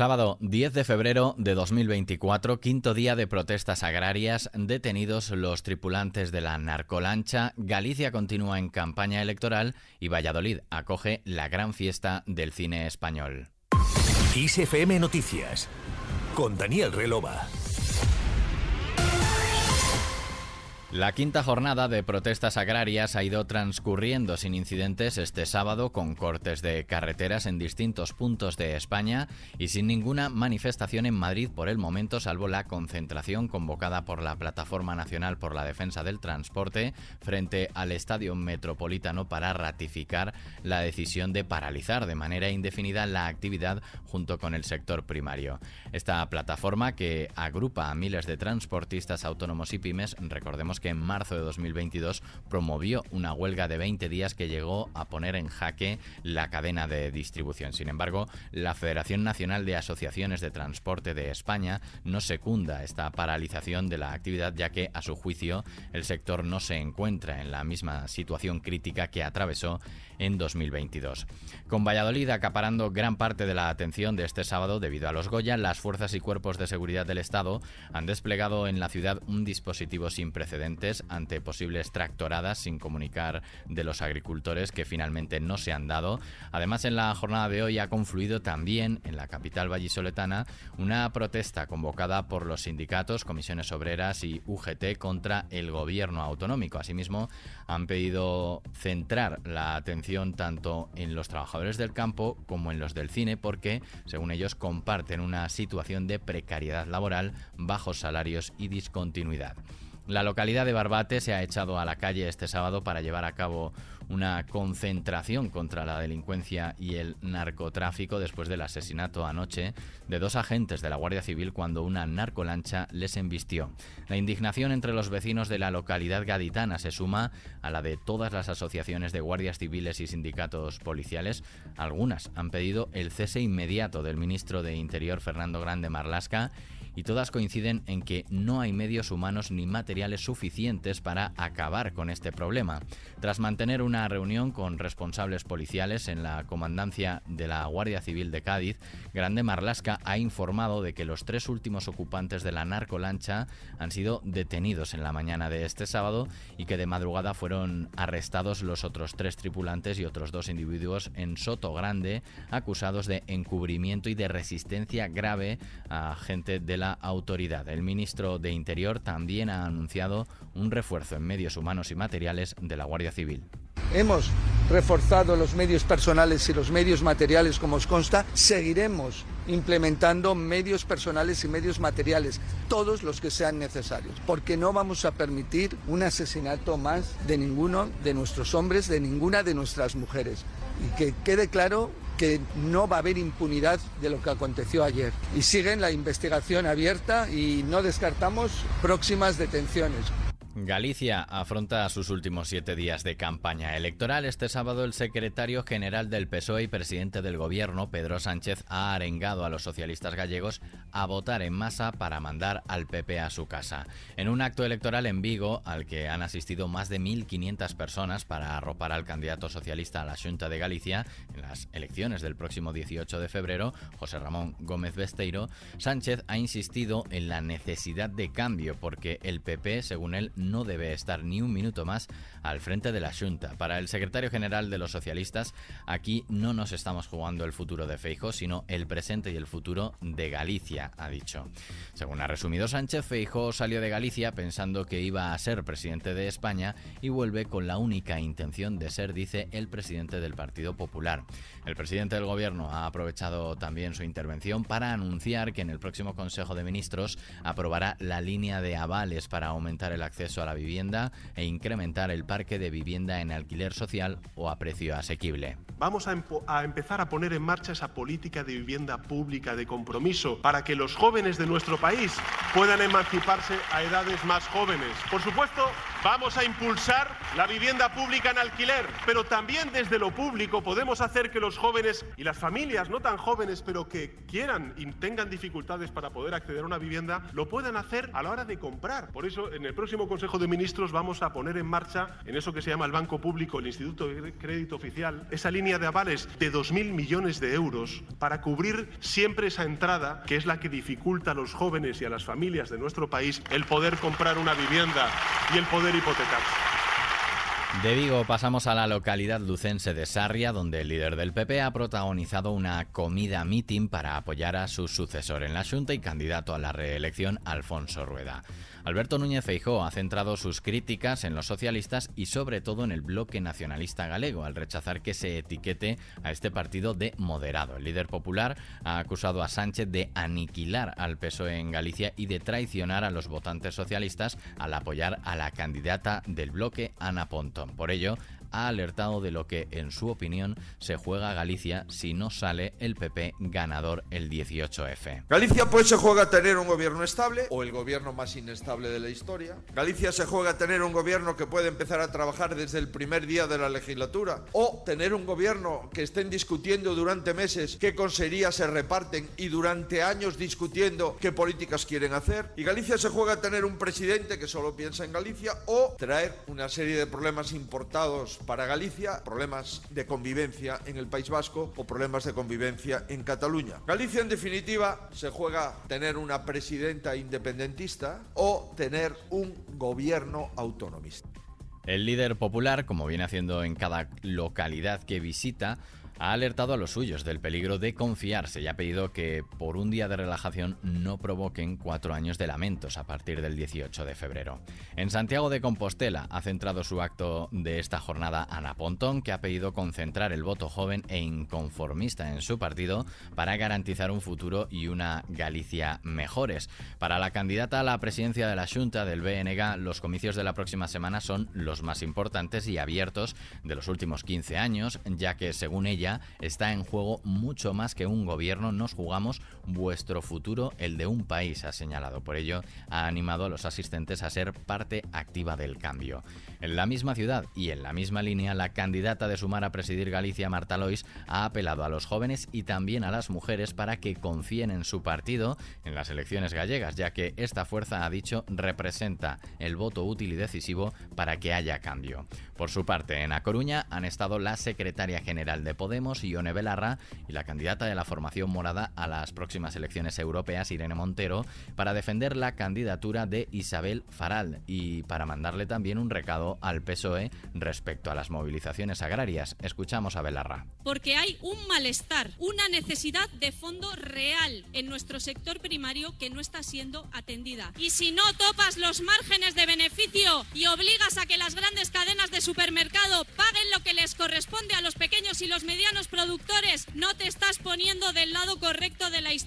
Sábado 10 de febrero de 2024, quinto día de protestas agrarias, detenidos los tripulantes de la narcolancha, Galicia continúa en campaña electoral y Valladolid acoge la gran fiesta del cine español. Noticias con Daniel Relova. La quinta jornada de protestas agrarias ha ido transcurriendo sin incidentes este sábado con cortes de carreteras en distintos puntos de España y sin ninguna manifestación en Madrid por el momento, salvo la concentración convocada por la Plataforma Nacional por la Defensa del Transporte frente al Estadio Metropolitano para ratificar la decisión de paralizar de manera indefinida la actividad junto con el sector primario. Esta plataforma que agrupa a miles de transportistas autónomos y pymes, recordemos que en marzo de 2022 promovió una huelga de 20 días que llegó a poner en jaque la cadena de distribución. Sin embargo, la Federación Nacional de Asociaciones de Transporte de España no secunda esta paralización de la actividad ya que, a su juicio, el sector no se encuentra en la misma situación crítica que atravesó en 2022. Con Valladolid acaparando gran parte de la atención de este sábado debido a los Goya, las fuerzas y cuerpos de seguridad del Estado han desplegado en la ciudad un dispositivo sin precedentes ante posibles tractoradas sin comunicar de los agricultores que finalmente no se han dado. Además, en la jornada de hoy ha confluido también en la capital vallisoletana una protesta convocada por los sindicatos, comisiones obreras y UGT contra el gobierno autonómico. Asimismo, han pedido centrar la atención tanto en los trabajadores del campo como en los del cine porque, según ellos, comparten una situación de precariedad laboral, bajos salarios y discontinuidad. La localidad de Barbate se ha echado a la calle este sábado para llevar a cabo una concentración contra la delincuencia y el narcotráfico después del asesinato anoche de dos agentes de la Guardia Civil cuando una narcolancha les embistió. La indignación entre los vecinos de la localidad gaditana se suma a la de todas las asociaciones de guardias civiles y sindicatos policiales. Algunas han pedido el cese inmediato del ministro de Interior Fernando Grande Marlasca y todas coinciden en que no hay medios humanos ni materiales suficientes para acabar con este problema. Tras mantener una reunión con responsables policiales en la comandancia de la Guardia Civil de Cádiz, Grande Marlasca ha informado de que los tres últimos ocupantes de la narcolancha han sido detenidos en la mañana de este sábado y que de madrugada fueron arrestados los otros tres tripulantes y otros dos individuos en Soto Grande acusados de encubrimiento y de resistencia grave a gente de la autoridad. El ministro de Interior también ha anunciado un refuerzo en medios humanos y materiales de la Guardia Civil. Hemos reforzado los medios personales y los medios materiales, como os consta. Seguiremos implementando medios personales y medios materiales, todos los que sean necesarios, porque no vamos a permitir un asesinato más de ninguno de nuestros hombres, de ninguna de nuestras mujeres. Y que quede claro que no va a haber impunidad de lo que aconteció ayer. Y siguen la investigación abierta y no descartamos próximas detenciones. Galicia afronta sus últimos siete días de campaña electoral. Este sábado el secretario general del PSOE y presidente del gobierno, Pedro Sánchez, ha arengado a los socialistas gallegos a votar en masa para mandar al PP a su casa. En un acto electoral en Vigo, al que han asistido más de 1.500 personas para arropar al candidato socialista a la Junta de Galicia en las elecciones del próximo 18 de febrero, José Ramón Gómez Besteiro, Sánchez ha insistido en la necesidad de cambio porque el PP, según él, no debe estar ni un minuto más al frente de la Junta. Para el secretario general de los socialistas, aquí no nos estamos jugando el futuro de Feijo, sino el presente y el futuro de Galicia, ha dicho. Según ha resumido Sánchez, Feijo salió de Galicia pensando que iba a ser presidente de España y vuelve con la única intención de ser, dice, el presidente del Partido Popular. El presidente del gobierno ha aprovechado también su intervención para anunciar que en el próximo Consejo de Ministros aprobará la línea de avales para aumentar el acceso a la vivienda e incrementar el parque de vivienda en alquiler social o a precio asequible. Vamos a, empezar a poner en marcha esa política de vivienda pública de compromiso para que los jóvenes de nuestro país puedan emanciparse a edades más jóvenes. Por supuesto, Vamos a impulsar la vivienda pública en alquiler, pero también desde lo público podemos hacer que los jóvenes y las familias no tan jóvenes, pero que quieran y tengan dificultades para poder acceder a una vivienda, lo puedan hacer a la hora de comprar. Por eso, en el próximo Consejo de Ministros vamos a poner en marcha, en eso que se llama el Banco Público, el Instituto de Crédito Oficial, esa línea de avales de 2.000 millones de euros para cubrir siempre esa entrada que es la que dificulta a los jóvenes y a las familias de nuestro país el poder comprar una vivienda y el poder hipotecar. De Vigo pasamos a la localidad lucense de Sarria, donde el líder del PP ha protagonizado una comida meeting para apoyar a su sucesor en la Junta y candidato a la reelección, Alfonso Rueda. Alberto Núñez Feijóo ha centrado sus críticas en los socialistas y sobre todo en el bloque nacionalista galego, al rechazar que se etiquete a este partido de moderado. El líder popular ha acusado a Sánchez de aniquilar al PSOE en Galicia y de traicionar a los votantes socialistas al apoyar a la candidata del bloque, Ana Por ello, ha alertado de lo que, en su opinión, se juega Galicia si no sale el PP ganador el 18F. Galicia pues se juega a tener un gobierno estable o el gobierno más inestable de la historia. Galicia se juega a tener un gobierno que puede empezar a trabajar desde el primer día de la legislatura o tener un gobierno que estén discutiendo durante meses qué consejerías se reparten y durante años discutiendo qué políticas quieren hacer. Y Galicia se juega a tener un presidente que solo piensa en Galicia o traer una serie de problemas importados para Galicia, problemas de convivencia en el País Vasco o problemas de convivencia en Cataluña. Galicia, en definitiva, se juega tener una presidenta independentista o tener un gobierno autonomista. El líder popular, como viene haciendo en cada localidad que visita, ha alertado a los suyos del peligro de confiarse y ha pedido que por un día de relajación no provoquen cuatro años de lamentos a partir del 18 de febrero. En Santiago de Compostela ha centrado su acto de esta jornada Ana Pontón, que ha pedido concentrar el voto joven e inconformista en su partido para garantizar un futuro y una Galicia mejores. Para la candidata a la presidencia de la Junta del BNG, los comicios de la próxima semana son los más importantes y abiertos de los últimos 15 años, ya que según ella está en juego mucho más que un gobierno. Nos jugamos vuestro futuro, el de un país, ha señalado. Por ello, ha animado a los asistentes a ser parte activa del cambio. En la misma ciudad y en la misma línea, la candidata de Sumar a presidir Galicia, Marta Lois, ha apelado a los jóvenes y también a las mujeres para que confíen en su partido en las elecciones gallegas, ya que esta fuerza, ha dicho, representa el voto útil y decisivo para que haya cambio. Por su parte, en A Coruña han estado la secretaria general de Podemos, Ione Belarra, y la candidata de la formación morada a las próximas elecciones europeas, Irene Montero, para defender la candidatura de Isabel Faral y para mandarle también un recado al PSOE respecto a las movilizaciones agrarias. Escuchamos a Belarra. Porque hay un malestar, una necesidad de fondo real en nuestro sector primario que no está siendo atendida. Y si no topas los márgenes de beneficio y obligas a que las grandes cadenas de supermercado paguen lo que les corresponde a los pequeños y los medianos productores, no te estás poniendo del lado correcto de la historia,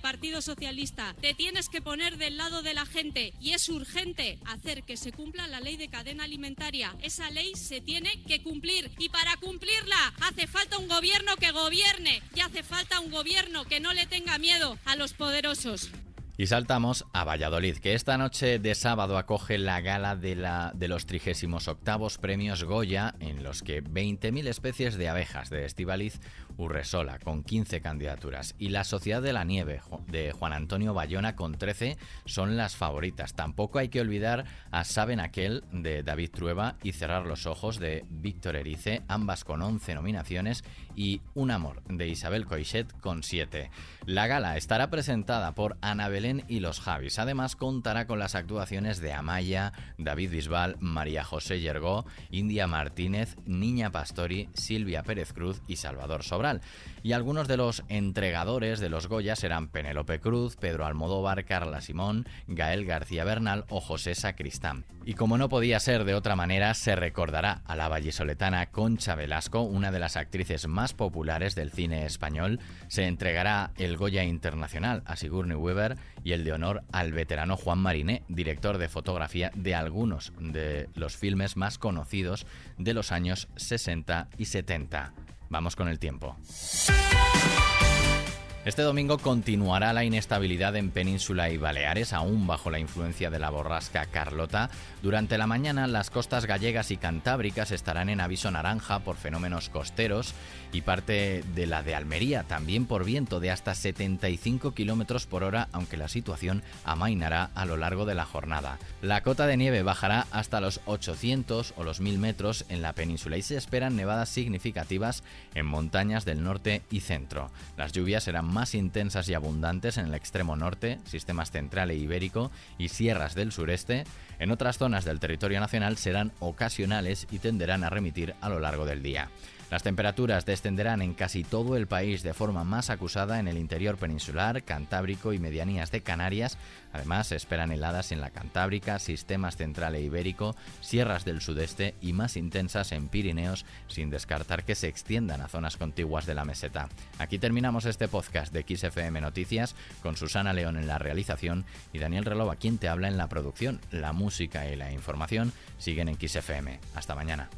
Partido Socialista. Te tienes que poner del lado de la gente y es urgente hacer que se cumpla la ley de cadena alimentaria. Esa ley se tiene que cumplir y para cumplirla hace falta un gobierno que gobierne y hace falta un gobierno que no le tenga miedo a los poderosos. Y saltamos a Valladolid, que esta noche de sábado acoge la gala de, la, de los 38 premios Goya, en los que 20.000 especies de abejas de Estivaliz Urresola, con 15 candidaturas, y La Sociedad de la Nieve, de Juan Antonio Bayona, con 13, son las favoritas. Tampoco hay que olvidar a Saben Aquel, de David Trueba, y Cerrar los Ojos, de Víctor Erice, ambas con 11 nominaciones, y Un Amor, de Isabel Coixet, con 7. La gala estará presentada por Ana Belén y los Javis. Además, contará con las actuaciones de Amaya, David Bisbal, María José Yergó, India Martínez, Niña Pastori, Silvia Pérez Cruz y Salvador Sobral. Y algunos de los entregadores de los Goya serán Penélope Cruz, Pedro Almodóvar, Carla Simón, Gael García Bernal o José Sacristán. Y como no podía ser de otra manera, se recordará a la vallisoletana Concha Velasco, una de las actrices más populares del cine español. Se entregará el Goya Internacional a Sigourney Weaver y el de honor al veterano Juan Mariné, director de fotografía de algunos de los filmes más conocidos de los años 60 y 70. Vamos con el tiempo. Este domingo continuará la inestabilidad en Península y Baleares, aún bajo la influencia de la borrasca Carlota. Durante la mañana las costas gallegas y cantábricas estarán en aviso naranja por fenómenos costeros y parte de la de Almería también por viento de hasta 75 kilómetros por hora, aunque la situación amainará a lo largo de la jornada. La cota de nieve bajará hasta los 800 o los 1000 metros en la península y se esperan nevadas significativas en montañas del norte y centro. Las lluvias serán más intensas y abundantes en el extremo norte, sistemas central e ibérico y sierras del sureste. En otras zonas del territorio nacional serán ocasionales y tenderán a remitir a lo largo del día. Las temperaturas descenderán en casi todo el país de forma más acusada en el interior peninsular, Cantábrico y medianías de Canarias. Además, se esperan heladas en la Cantábrica, sistemas central e ibérico, sierras del sudeste y más intensas en Pirineos, sin descartar que se extiendan a zonas contiguas de la meseta. Aquí terminamos este podcast de XFM Noticias con Susana León en la realización y Daniel Relova quien te habla en la producción. La música y la información siguen en XFM. Hasta mañana.